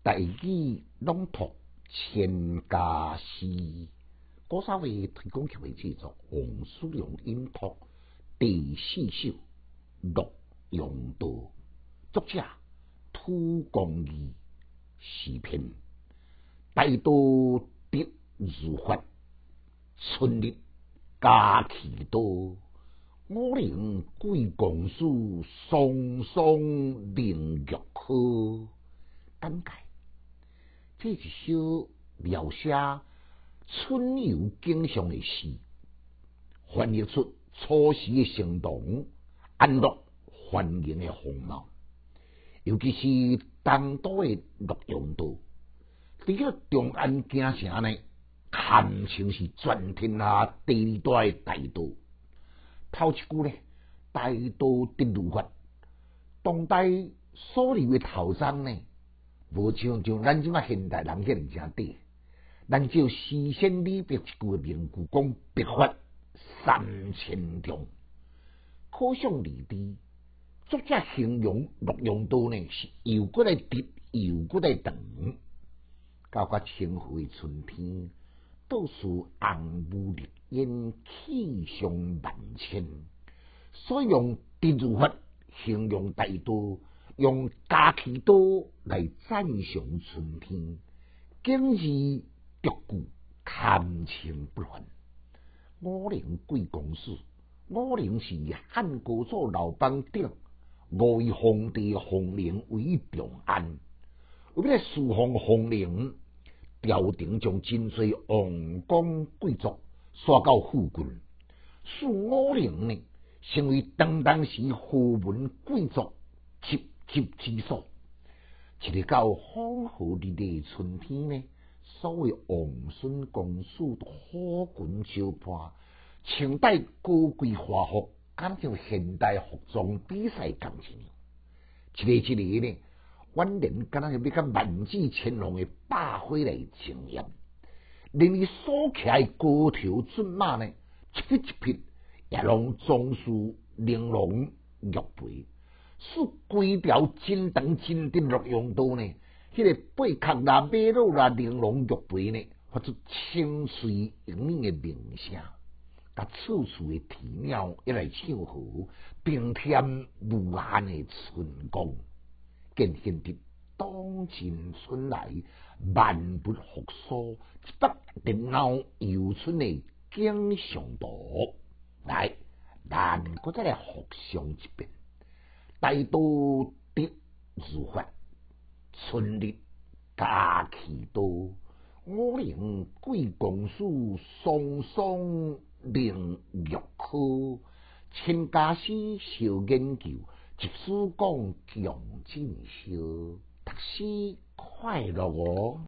大义朗读千家诗，古早为推广协会制作，王叔良音读第四首《洛阳道》，作者土公义诗篇，大道得如法，春日家其多。我灵贵公主，双双凌玉科。感慨，这一首描写春游景象的诗，翻译出初时的生动、安乐、欢迎的风貌。尤其是东都的洛阳道，伫个中安京城呢，堪称是全天下第二大的大道。头一句呢，大道的如法，当代所留的头章呢，无像像咱即马现代人遐尔正短。咱就诗仙李白一句名句讲：“笔法三千重。”可想而知，作者形容洛阳道呢，是又过来直，又过来长。到个清辉春天，倒数红雾绿烟，气象万千。所以用地如法形容大道，用家旗刀来赞赏春天。景致独具，堪称不凡。五陵贵公子，五陵是汉高祖刘邦鼎五位皇帝皇陵为长安，为了侍奉皇陵。朝廷将真侪王公贵族刷到附近，使武陵呢成为当当时豪门贵族集集之所。一日到风和日丽春天呢，所谓王孙公子都花裙招伴，穿戴高贵华服，敢像现代服装比赛同一样。一个一个呢。万人敢若要甲万紫千红的百花来争艳，令伊所骑高头骏马呢，一匹一匹也拢装饰玲珑玉佩，使规条真长真长洛阳道呢，迄个贝壳啦、马路啦、玲珑玉佩呢，发出清脆莹莹的鸣声，甲处处的啼鸟一来唱和，并添无限的春光。见现的当前春来，万物复苏，一幅热闹游春的景象图。来，咱搁再来复诵一遍。大道得如法，春日佳期多。五陵贵公子，双双凌玉科。千家诗少研究。一书讲强进修，读书快乐哦。